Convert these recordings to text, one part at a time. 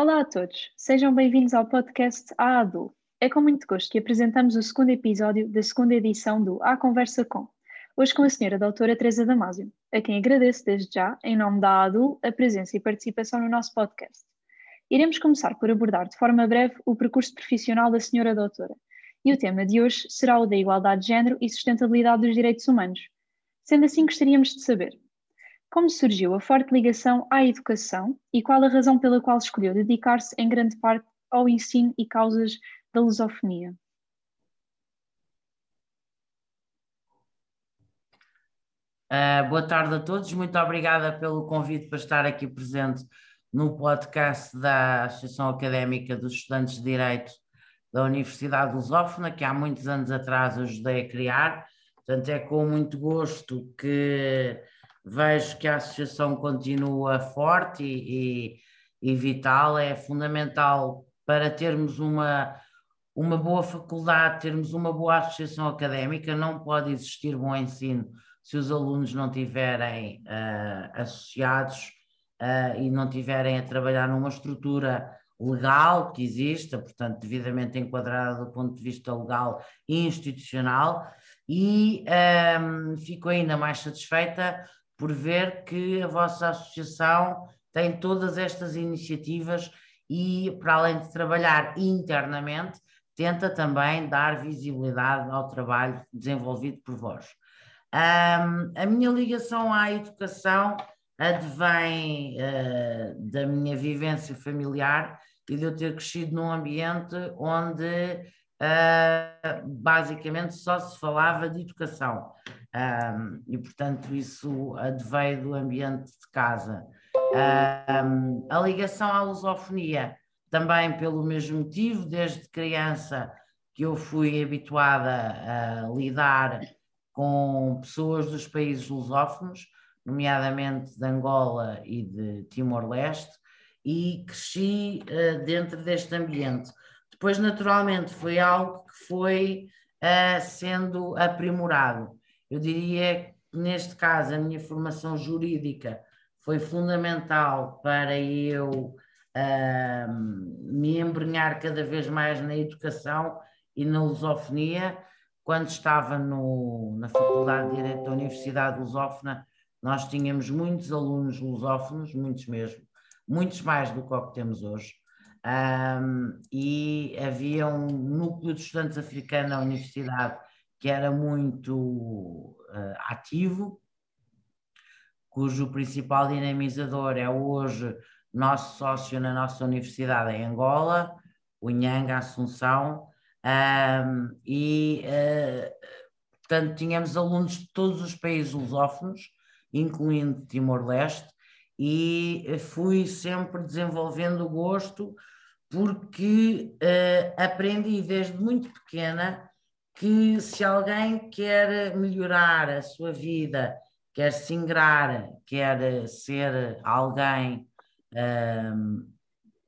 Olá a todos, sejam bem-vindos ao podcast A ADU. É com muito gosto que apresentamos o segundo episódio da segunda edição do A Conversa Com, hoje com a senhora doutora Teresa Damásio, a quem agradeço desde já, em nome da ADU, a presença e participação no nosso podcast. Iremos começar por abordar de forma breve o percurso profissional da senhora doutora, e o tema de hoje será o da igualdade de género e sustentabilidade dos direitos humanos. Sendo assim, gostaríamos de saber como surgiu a forte ligação à educação e qual a razão pela qual escolheu dedicar-se em grande parte ao ensino e causas da lusofonia? Uh, boa tarde a todos, muito obrigada pelo convite para estar aqui presente no podcast da Associação Académica dos Estudantes de Direito da Universidade Lusófona, que há muitos anos atrás ajudei a criar. Portanto, é com muito gosto que vejo que a associação continua forte e, e, e vital, é fundamental para termos uma, uma boa faculdade, termos uma boa associação académica, não pode existir bom ensino se os alunos não tiverem uh, associados uh, e não tiverem a trabalhar numa estrutura legal que exista, portanto, devidamente enquadrada do ponto de vista legal e institucional, e um, ehm, fico ainda mais satisfeita por ver que a vossa associação tem todas estas iniciativas e, para além de trabalhar internamente, tenta também dar visibilidade ao trabalho desenvolvido por vós. Um, a minha ligação à educação advém uh, da minha vivência familiar e de eu ter crescido num ambiente onde uh, basicamente só se falava de educação. Um, e, portanto, isso adveio do ambiente de casa. Um, a ligação à lusofonia, também pelo mesmo motivo, desde criança que eu fui habituada a lidar com pessoas dos países lusófonos, nomeadamente de Angola e de Timor-Leste, e cresci uh, dentro deste ambiente. Depois, naturalmente, foi algo que foi uh, sendo aprimorado. Eu diria que, neste caso, a minha formação jurídica foi fundamental para eu uh, me embrenhar cada vez mais na educação e na lusofonia. Quando estava no, na Faculdade de Direito da Universidade Lusófona, nós tínhamos muitos alunos lusófonos, muitos mesmo, muitos mais do que o que temos hoje. Um, e havia um núcleo de estudantes africanos na universidade que era muito uh, ativo, cujo principal dinamizador é hoje nosso sócio na nossa universidade em Angola, o Nhanga Assunção, um, e uh, portanto tínhamos alunos de todos os países lusófonos, incluindo Timor-Leste, e fui sempre desenvolvendo o gosto porque uh, aprendi desde muito pequena que se alguém quer melhorar a sua vida, quer se ingrar, quer ser alguém, um,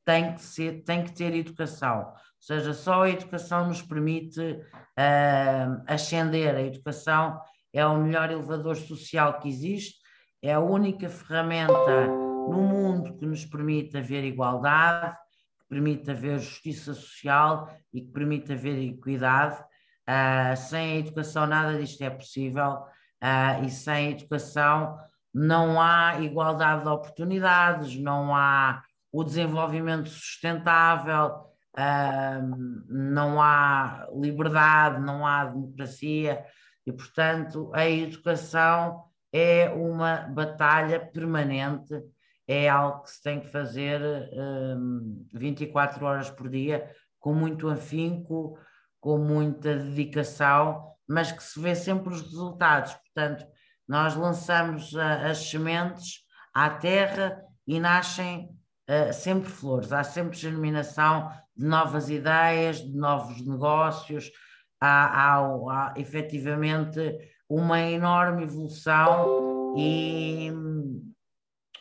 tem, que ser, tem que ter educação. Ou seja, só a educação nos permite um, ascender. A educação é o melhor elevador social que existe, é a única ferramenta no mundo que nos permite haver igualdade, que permite haver justiça social e que permite haver equidade. Uh, sem a educação nada disto é possível uh, e sem a educação não há igualdade de oportunidades, não há o desenvolvimento sustentável, uh, não há liberdade, não há democracia. E, portanto, a educação é uma batalha permanente, é algo que se tem que fazer um, 24 horas por dia, com muito afinco, com muita dedicação, mas que se vê sempre os resultados. Portanto, nós lançamos uh, as sementes à terra e nascem uh, sempre flores, há sempre germinação de novas ideias, de novos negócios, há, há, há efetivamente uma enorme evolução e,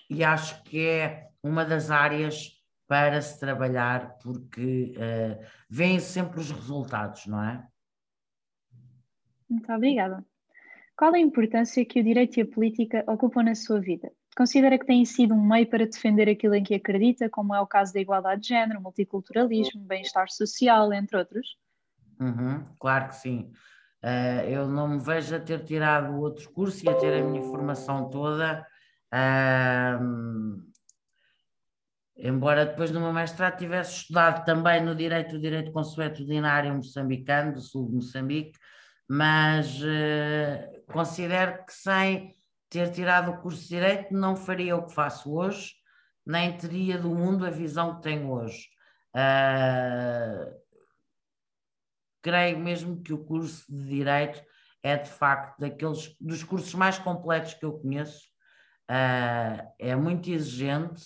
e acho que é uma das áreas para se trabalhar, porque uh, vêm sempre os resultados, não é? Muito obrigada. Qual a importância que o direito e a política ocupam na sua vida? Considera que tem sido um meio para defender aquilo em que acredita, como é o caso da igualdade de género, multiculturalismo, bem-estar social, entre outros? Uhum, claro que sim. Uh, eu não me vejo a ter tirado outro curso e a ter a minha formação toda. Uh, embora depois no meu mestrado tivesse estudado também no direito, o direito consuetudinário moçambicano, do sul de Moçambique, mas uh, considero que sem ter tirado o curso de direito não faria o que faço hoje, nem teria do mundo a visão que tenho hoje. Uh, creio mesmo que o curso de Direito é de facto daqueles dos cursos mais completos que eu conheço. Uh, é muito exigente,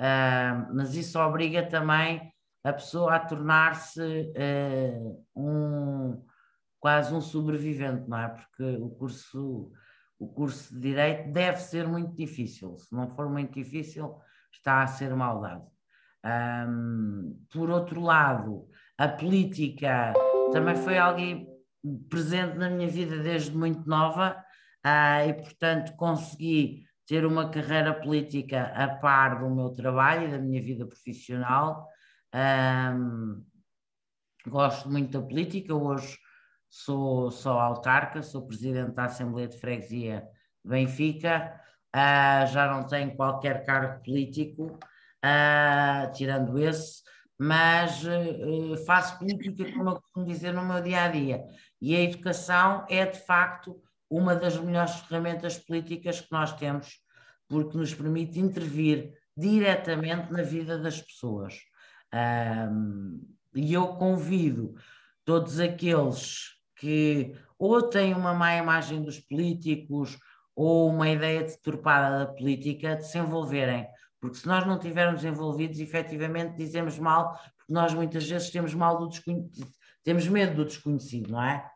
uh, mas isso obriga também a pessoa a tornar-se uh, um quase um sobrevivente, não é? Porque o curso, o curso de Direito deve ser muito difícil. Se não for muito difícil, está a ser maldade. Um, por outro lado, a política também foi alguém presente na minha vida desde muito nova uh, e, portanto, consegui ter uma carreira política a par do meu trabalho e da minha vida profissional. Um, gosto muito da política, hoje sou, sou autarca, sou presidente da Assembleia de Freguesia Benfica, uh, já não tenho qualquer cargo político, uh, tirando esse, mas uh, faço política, como eu costumo dizer, no meu dia a dia. E a educação é, de facto, uma das melhores ferramentas políticas que nós temos, porque nos permite intervir diretamente na vida das pessoas. Um, e eu convido todos aqueles que ou têm uma má imagem dos políticos ou uma ideia deturpada da política de se envolverem porque se nós não estivermos envolvidos, efetivamente dizemos mal, porque nós muitas vezes temos mal do desconhecido, temos medo do desconhecido, não é?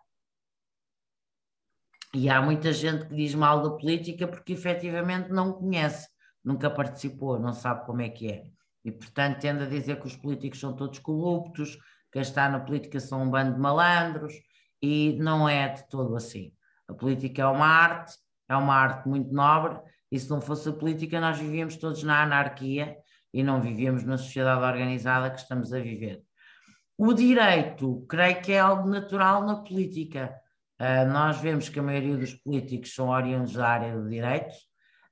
E há muita gente que diz mal da política porque efetivamente não conhece, nunca participou, não sabe como é que é. E portanto tende a dizer que os políticos são todos corruptos, que está na política são um bando de malandros, e não é de todo assim. A política é uma arte, é uma arte muito nobre e se não fosse a política, nós vivíamos todos na anarquia e não vivíamos na sociedade organizada que estamos a viver. O direito, creio que é algo natural na política. Uh, nós vemos que a maioria dos políticos são oriundos da área do direito.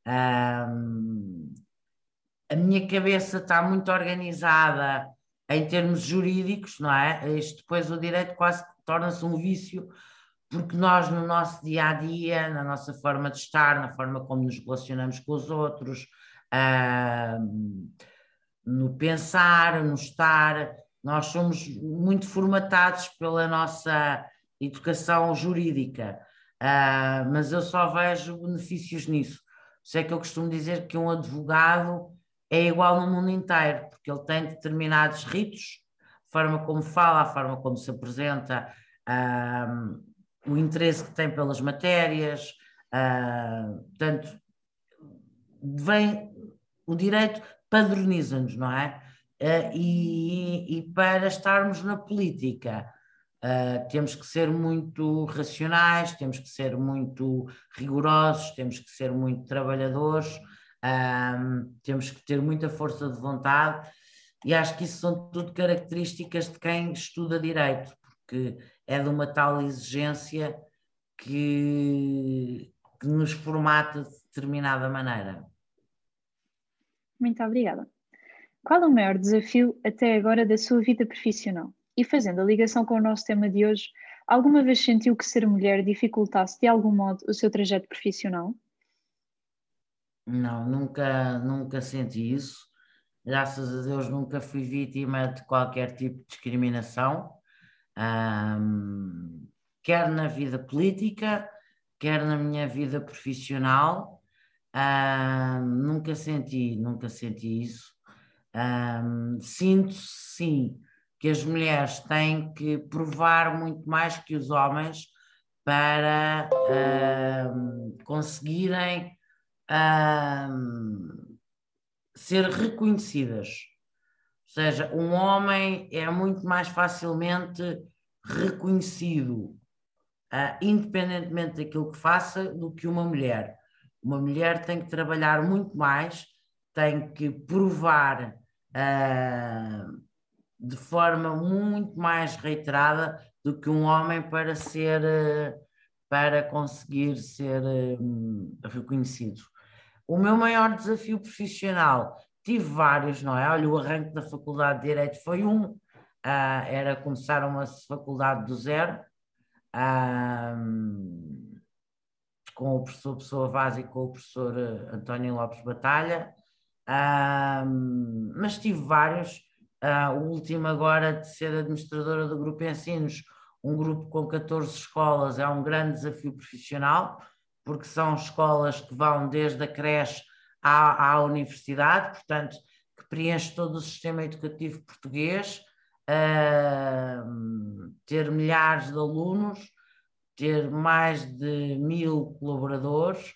Uh, a minha cabeça está muito organizada em termos jurídicos, não é? Isto depois o direito quase torna-se um vício porque nós, no nosso dia a dia, na nossa forma de estar, na forma como nos relacionamos com os outros, uh, no pensar, no estar, nós somos muito formatados pela nossa educação jurídica, uh, mas eu só vejo benefícios nisso. Sei que eu costumo dizer que um advogado é igual no mundo inteiro, porque ele tem determinados ritos, a forma como fala, a forma como se apresenta. Uh, o interesse que tem pelas matérias, uh, portanto, vem o direito padroniza-nos, não é? Uh, e, e, para estarmos na política uh, temos que ser muito racionais, temos que ser muito rigorosos, temos que ser muito trabalhadores, temos que ter muita força de vontade e acho que isso são tudo características de quem estuda direito, porque é de uma tal exigência que, que nos formata de determinada maneira. Muito obrigada. Qual o maior desafio até agora da sua vida profissional? E fazendo a ligação com o nosso tema de hoje, alguma vez sentiu que ser mulher dificultasse de algum modo o seu trajeto profissional? Não, nunca, nunca senti isso. Graças a Deus nunca fui vítima de qualquer tipo de discriminação um, quer na vida política, quer na minha vida profissional. Um, nunca senti, nunca senti isso. Um, sinto sim que as mulheres têm que provar muito mais que os homens para conseguirem ser reconhecidas seja, um homem é muito mais facilmente reconhecido, uh, independentemente daquilo que faça, do que uma mulher. Uma mulher tem que trabalhar muito mais, tem que provar uh, de forma muito mais reiterada do que um homem para ser para conseguir ser reconhecido. O meu maior desafio profissional, tive vários, não é? Olha, o arranque da Faculdade de Direito foi um, uh, era começar uma faculdade do zero, uh, com o professor Pessoa Vaz e com o professor eh, António Lopes Batalha, uh, mas tive vários, o último agora de ser administradora do Grupo Ensinos, um grupo com 14 escolas é um grande desafio profissional, porque são escolas que vão desde a creche à, à universidade, portanto, que preenche todo o sistema educativo português, uh, ter milhares de alunos, ter mais de mil colaboradores,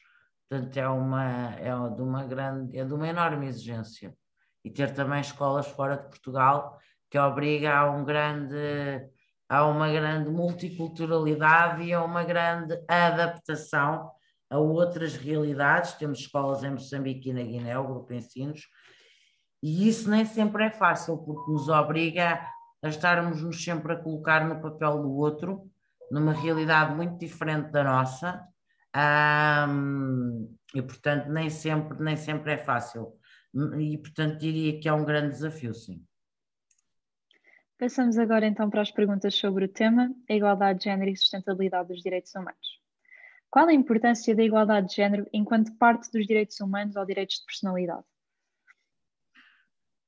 portanto, é, uma, é de uma grande, é de uma enorme exigência. E ter também escolas fora de Portugal, que obriga a um grande há uma grande multiculturalidade e há uma grande adaptação a outras realidades. Temos escolas em Moçambique e na Guiné, o Grupo Ensinos, e isso nem sempre é fácil, porque nos obriga a estarmos-nos sempre a colocar no papel do outro, numa realidade muito diferente da nossa, e portanto nem sempre, nem sempre é fácil. E portanto diria que é um grande desafio, sim. Passamos agora então para as perguntas sobre o tema, a igualdade de género e sustentabilidade dos direitos humanos. Qual a importância da igualdade de género enquanto parte dos direitos humanos ou direitos de personalidade?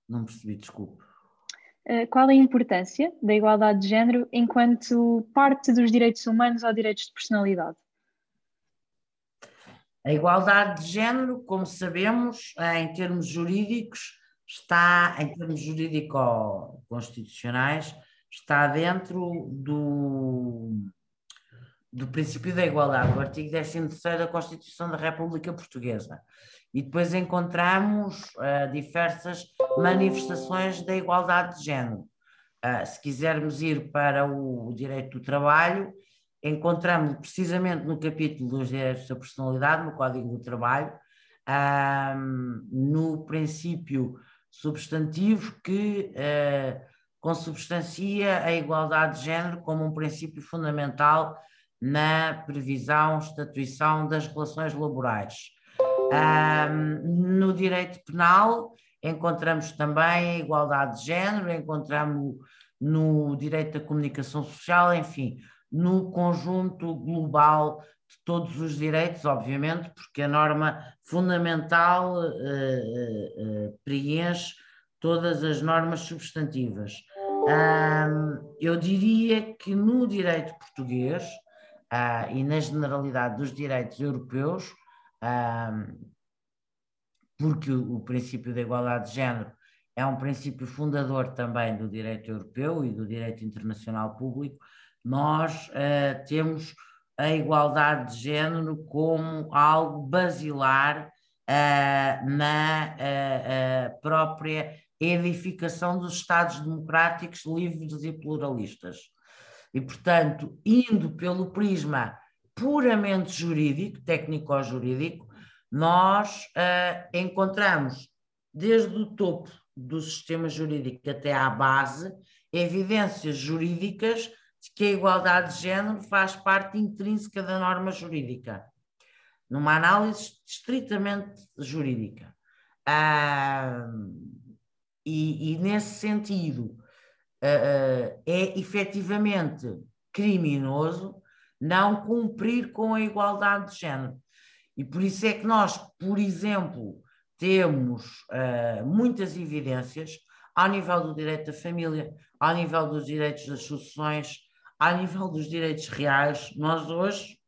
Não percebi, desculpe. Eh, qual a importância da igualdade de género enquanto parte dos direitos humanos ou direitos de personalidade? A igualdade de género, como sabemos, em termos jurídicos, está, em termos jurídico-constitucionais, está dentro do, do princípio da igualdade, do artigo 13 da Constituição da República Portuguesa. E depois encontramos uh, diversas manifestações da igualdade de género. Uh, se quisermos ir para o, direito do trabalho, encontramos precisamente no capítulo dos direitos da personalidade, no Código do Trabalho, no princípio substantivo que uh, consubstancia a igualdade de género como um princípio fundamental na previsão, estatuição das relações laborais. Um, no direito penal, encontramos também a igualdade de género, encontramos no direito da comunicação social, enfim, no conjunto global de todos os direitos, obviamente, porque a norma fundamental uh, uh, preenche todas as normas substantivas. Um, eu diria que no direito português e na generalidade dos direitos europeus, porque o, o princípio da igualdade de género é um princípio fundador também do direito europeu e do direito internacional público, nós uh, temos a igualdade de género como algo basilar uh, na uh, própria edificação dos Estados democráticos livres e pluralistas. E, portanto, indo pelo prisma puramente jurídico, técnico-jurídico, nós uh, encontramos desde o topo do sistema jurídico até à base evidências jurídicas de que a igualdade de género faz parte intrínseca da norma jurídica, numa análise estritamente jurídica. Ah, e, e, nesse sentido, ah, é efetivamente criminoso não cumprir com a igualdade de género. E por isso é que nós, por exemplo, temos uh, muitas evidências ao nível do direito da família, ao nível dos direitos das sucessões, a nível dos direitos reais, nós hoje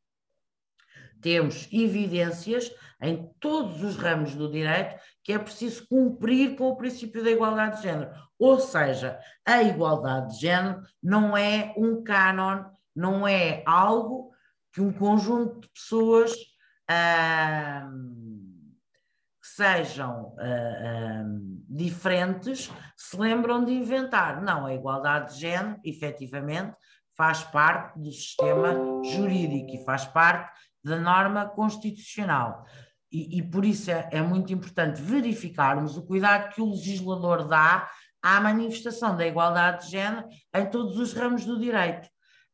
temos evidências em todos os ramos do direito que é preciso cumprir com o princípio da igualdade de género. Ou seja, a igualdade de género não é um cânon, não é algo que um conjunto de pessoas ah, que sejam ah, ah, diferentes se lembram de inventar. Não, a igualdade de género, efetivamente, faz parte do sistema jurídico e faz parte da norma constitucional. E, e por isso é, é muito importante verificarmos o cuidado que o legislador dá à manifestação da igualdade de género em todos os ramos do direito.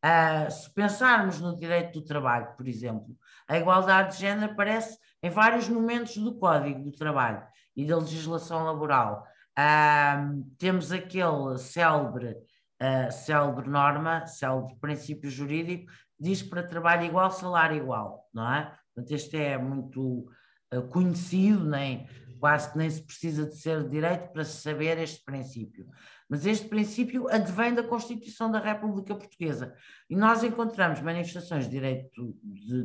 Uh, se pensarmos no direito do trabalho, por exemplo, a igualdade de género aparece em vários momentos do Código do Trabalho e da legislação laboral. Uh, temos aquele célebre, uh, célebre norma, célebre princípio jurídico, diz para trabalho igual, salário igual, não é? Portanto, este é muito uh, conhecido, nem, quase que nem se precisa de ser de direito para se saber este princípio. Mas este princípio advém da Constituição da República Portuguesa. E nós encontramos manifestações de direito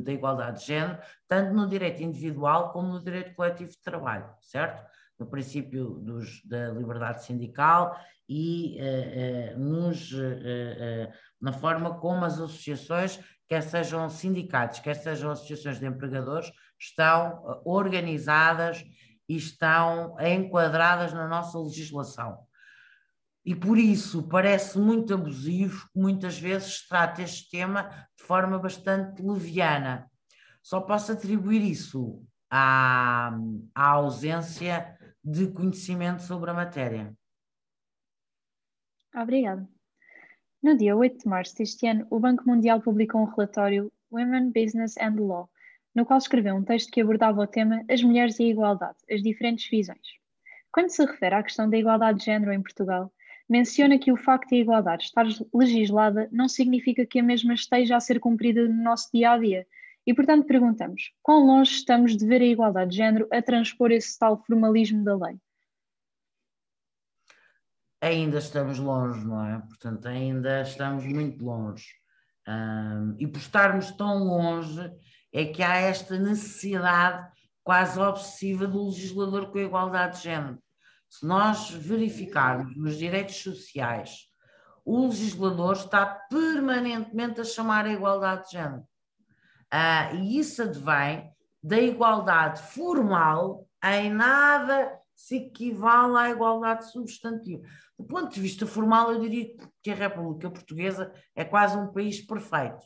da igualdade de género, tanto no direito individual como no direito coletivo de trabalho, certo? No princípio dos, da liberdade sindical e uh, uh, nos, uh, na forma como as associações, quer sejam sindicatos, quer sejam associações de empregadores, estão organizadas e estão enquadradas na nossa legislação. E por isso parece muito abusivo que muitas vezes trata este tema de forma bastante leviana. Só posso atribuir isso à, à ausência de conhecimento sobre a matéria. Obrigada. No dia 8 de março deste ano, o Banco Mundial publicou um relatório Women, Business and Law, no qual escreveu um texto que abordava o tema As Mulheres e a Igualdade, as diferentes visões. Quando se refere à questão da igualdade de género em Portugal, menciona que o facto de a igualdade estar legislada não significa que a mesma esteja a ser cumprida no nosso dia a dia. E, portanto, perguntamos: quão longe estamos de ver a igualdade de género a transpor esse tal formalismo da lei? Ainda estamos longe, não é? Portanto, ainda estamos muito longe. Um, e por estarmos tão longe, é que há esta necessidade quase obsessiva do legislador com a igualdade de género se nós verificarmos nos direitos sociais, o legislador está permanentemente a chamar a igualdade de género. Ah, e isso advém da igualdade formal, em nada se equivale à igualdade substantiva. Do ponto de vista formal, eu diria que a República Portuguesa é quase um país perfeito.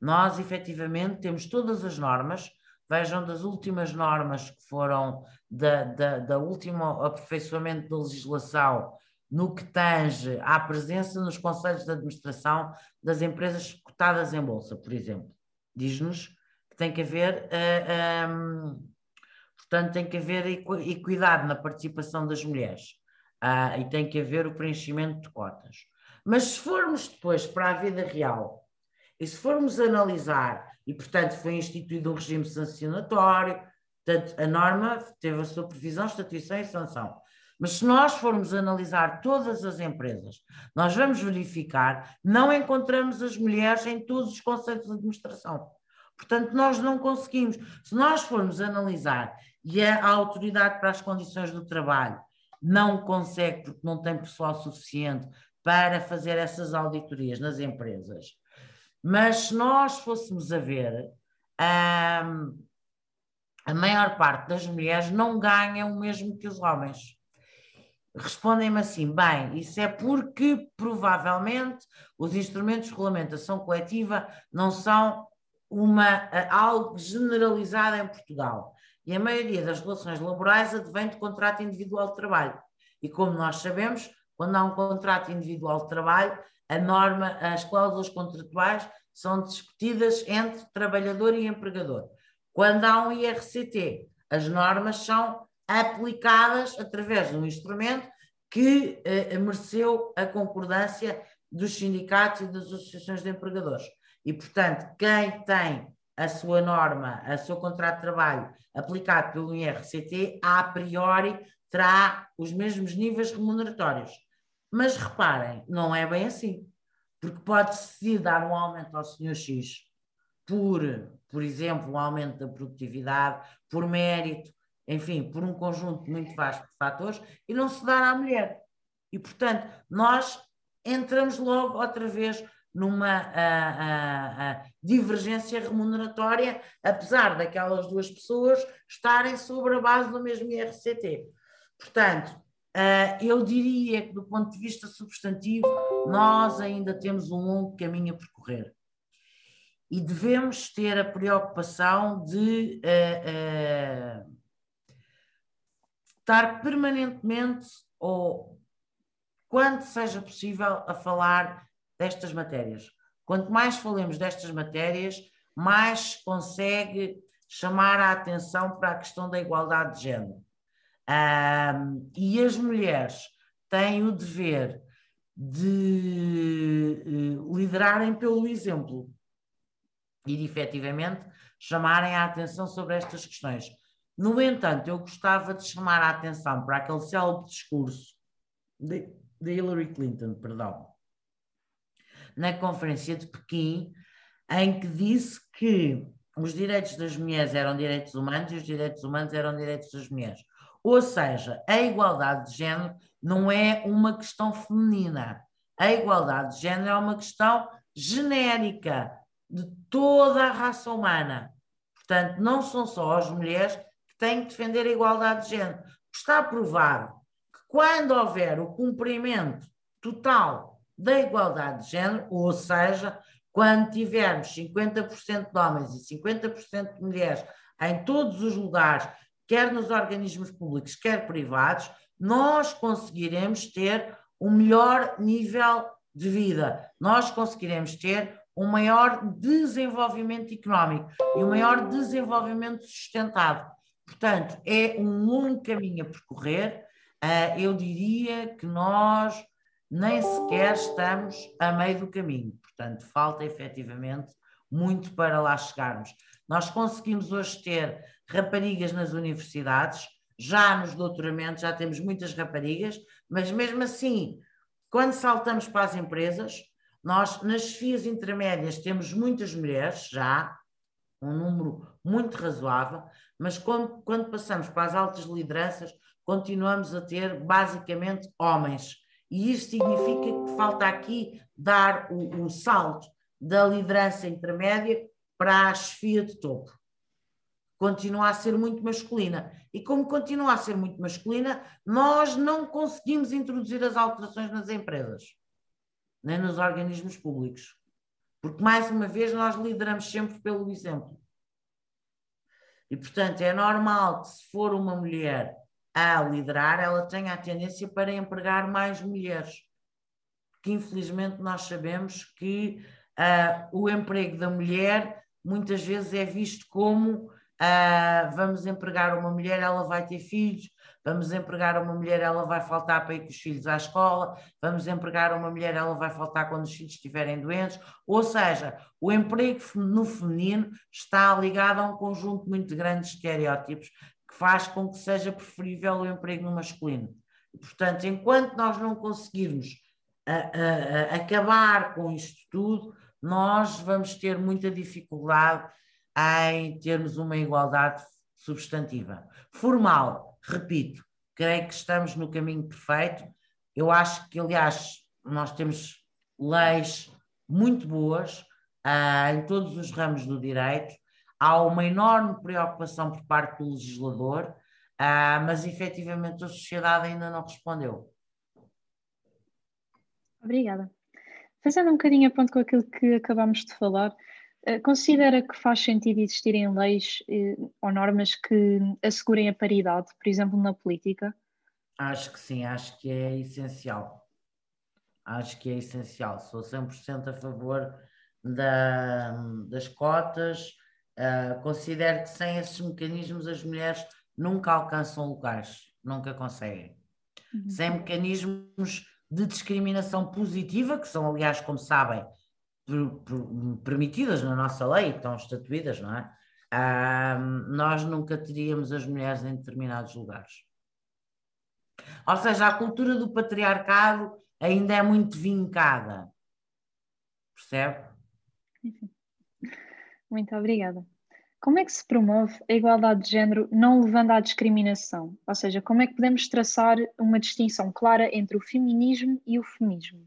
Nós, efetivamente, temos todas as normas, vejam das últimas normas que foram da, da, da último aperfeiçoamento da legislação no que tange à presença nos conselhos de administração das empresas cotadas em bolsa, por exemplo. Diz-nos que tem que haver, uh, portanto, tem que haver equidade na participação das mulheres uh, e tem que haver o preenchimento de cotas. Mas se formos depois para a vida real e se formos analisar, e portanto foi instituído um regime sancionatório, Portanto, a norma teve a sua previsão, estatuição e sanção. Mas se nós formos analisar todas as empresas, nós vamos verificar, não encontramos as mulheres em todos os conselhos de administração. Portanto, nós não conseguimos. Se nós formos analisar e a, autoridade para as condições do trabalho não consegue, porque não tem pessoal suficiente para fazer essas auditorias nas empresas, mas se nós fôssemos a ver, a maior parte das mulheres não ganham o mesmo que os homens. Respondem-me assim, bem, isso é porque provavelmente os instrumentos de regulamentação coletiva não são uma, algo generalizado em Portugal. E a maioria das relações laborais advém de contrato individual de trabalho. E como nós sabemos, quando há um contrato individual de trabalho, a norma, as cláusulas contratuais são discutidas entre trabalhador e empregador. Quando há um IRCT, as normas são aplicadas através de um instrumento que eh, mereceu a concordância dos sindicatos e das associações de empregadores. E, portanto, quem tem a sua norma, o seu contrato de trabalho aplicado pelo IRCT, a priori terá os mesmos níveis remuneratórios. Mas reparem, não é bem assim, porque pode-se dar um aumento ao senhor X por, por exemplo, um aumento da produtividade, por mérito, enfim, por um conjunto muito vasto de fatores, e não se dar à mulher. E, portanto, nós entramos logo outra vez numa a, a, a divergência remuneratória, apesar daquelas duas pessoas estarem sobre a base do mesmo IRCT. Portanto, uh, eu diria que, do ponto de vista substantivo, nós ainda temos um longo caminho a percorrer. e devemos ter a preocupação de uh, uh, estar permanentemente ou quando seja possível a falar destas matérias. Quanto mais falemos destas matérias, mais se consegue chamar a atenção para a questão da igualdade de género. Um, e as mulheres têm o dever de uh, liderarem pelo exemplo e de efetivamente chamarem a atenção sobre estas questões. No entanto, eu gostava de chamar a atenção para aquele célebre discurso de, de Hillary Clinton, perdão, na Conferência de Pequim, em que disse que os direitos das mulheres eram direitos humanos e os direitos humanos eram direitos das mulheres. Ou seja, a igualdade de género não é uma questão feminina. A igualdade de género é uma questão genérica de toda a raça humana. Portanto, não são só as mulheres que têm que defender a igualdade de género. Está provado que quando houver o cumprimento total da igualdade de género, ou seja, quando tivermos 50% de homens e 50% de mulheres em todos os lugares, quer nos organismos públicos, quer privados, nós conseguiremos ter um melhor nível de vida, nós conseguiremos ter um maior desenvolvimento económico e um maior desenvolvimento sustentado. Portanto, é um longo caminho a percorrer. Uh, eu diria que nós nem sequer estamos a meio do caminho. Portanto, falta efetivamente muito para lá chegarmos. Nós conseguimos hoje ter raparigas nas universidades, já nos doutoramentos já temos muitas raparigas, mas mesmo assim, quando saltamos para as empresas, nós nas chefias intermédias temos muitas mulheres já, um número muito razoável, mas quando, quando passamos para as altas lideranças, continuamos a ter basicamente homens. E isso significa que falta aqui dar o, o salto da liderança intermédia para a chefia de topo continua a ser muito masculina. E como continua a ser muito masculina, nós não conseguimos introduzir as alterações nas empresas, nem nos organismos públicos. Porque, mais uma vez, nós lideramos sempre pelo exemplo. E, portanto, é normal que, se for uma mulher a liderar, ela tenha a tendência para empregar mais mulheres. Porque, infelizmente, nós sabemos que uh, o emprego da mulher muitas vezes é visto como Uh, vamos empregar uma mulher, ela vai ter filhos, vamos empregar uma mulher, ela vai faltar para ir com os filhos à escola, vamos empregar uma mulher, ela vai faltar quando os filhos estiverem doentes. Ou seja, o emprego no feminino está ligado a um conjunto muito grande de estereótipos faz com que seja preferível o emprego no masculino. portanto, enquanto nós não conseguirmos uh, uh, acabar com isto tudo, nós vamos ter muita dificuldade em termos uma igualdade substantiva. Formal, repito, creio que estamos no caminho perfeito. Eu acho que, aliás, nós temos leis muito boas uh, em todos os ramos do direito. Há uma enorme preocupação por parte do legislador, uh, mas efetivamente a sociedade ainda não respondeu. Obrigada. Fazendo um bocadinho a ponto com aquilo que acabámos de falar, eh, considera que faz sentido existirem leis eh, ou normas que assegurem a paridade, por exemplo, na política? Acho que sim, acho que é essencial. Acho que é essencial. Sou 100% a favor da, das cotas. Uh, considero que sem esses mecanismos as mulheres nunca alcançam locais, nunca conseguem. Uhum. Sem mecanismos de discriminação positiva, que são, aliás, como sabem, permitidas na nossa lei, estão estatuídas, não é? nós nunca teríamos as mulheres em determinados lugares. Ou seja, a cultura do patriarcado ainda é muito vincada. Percebe? Muito obrigada. Como é que se promove a igualdade de género não levando à discriminação? Ou seja, como é que podemos traçar uma distinção clara entre o feminismo e o feminismo?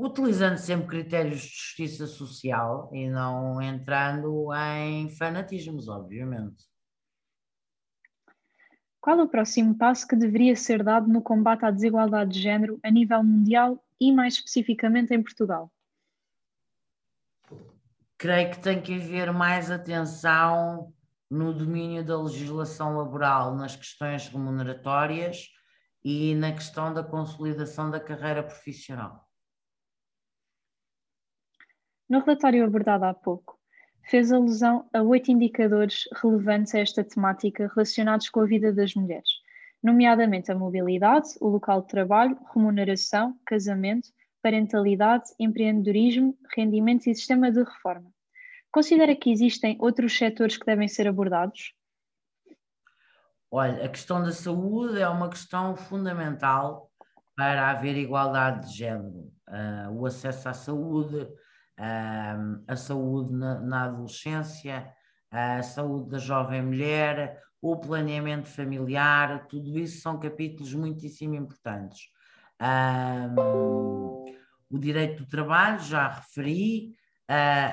utilizando sempre critérios de justiça social e não entrando em fanatismos, obviamente. Qual o próximo passo que deveria ser dado no combate à desigualdade de género a nível mundial e mais especificamente em Portugal? Creio que tem que haver mais atenção no domínio da legislação laboral, nas questões remuneratórias e na questão da consolidação da carreira profissional. No relatório abordado há pouco, fez alusão a oito indicadores relevantes a esta temática relacionados com a vida das mulheres, nomeadamente a mobilidade, o local de trabalho, remuneração, casamento, parentalidade, empreendedorismo, rendimentos e sistema de reforma. Considera que existem outros setores que devem ser abordados? Olha, a questão da saúde é uma questão fundamental para haver igualdade de género. Uh, o acesso à saúde, uh, a saúde na, na, adolescência, a saúde da jovem mulher, o planeamento familiar, tudo isso são capítulos muitíssimo importantes. Uh, o direito do trabalho, já referi,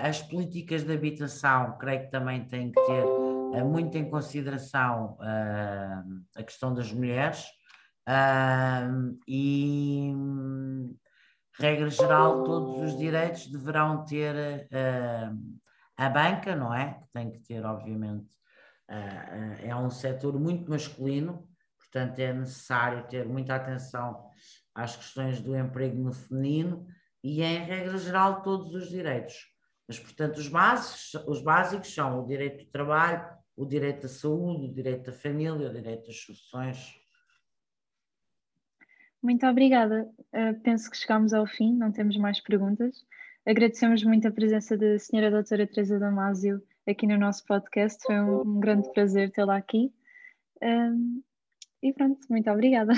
as políticas de habitação, creio que também têm que ter uh, muito em consideração uh, a questão das mulheres uh, e, regra geral, todos os direitos deverão ter a banca, não é? Que tem que ter, obviamente, é um setor muito masculino, portanto é necessário ter muita atenção às questões do emprego no feminino e, em regra geral, todos os direitos. Mas, portanto, os básicos, os básicos são o direito do trabalho, o direito à saúde, o direito à família, o direito às sucessões. Muito obrigada. Uh, penso que chegamos ao fim, não temos mais perguntas. Agradecemos muito a presença da senhora doutora Teresa Damásio aqui no nosso podcast. Foi um, um grande prazer tê-la aqui. Uh, e pronto, muito obrigada.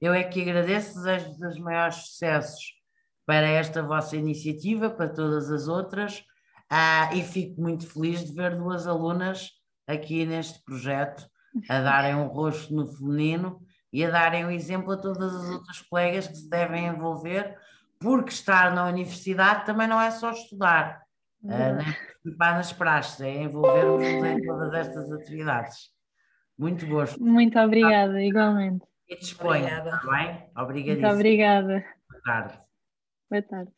Eu é que agradeço, desejo os maiores sucessos para esta vossa iniciativa, para todas as outras ah, e fico muito feliz de ver duas alunas aqui neste projeto a darem um rosto no feminino e a darem o um exemplo a todas as outras colegas que se devem envolver, porque estar na universidade também não é só estudar, ah, nem participar nas praxes, é envolvermos em todas estas atividades. Muito gosto. Muito obrigada, igualmente. E disponha, está bem? Obrigadíssimo. Muito obrigada. Boa tarde. Boa tarde.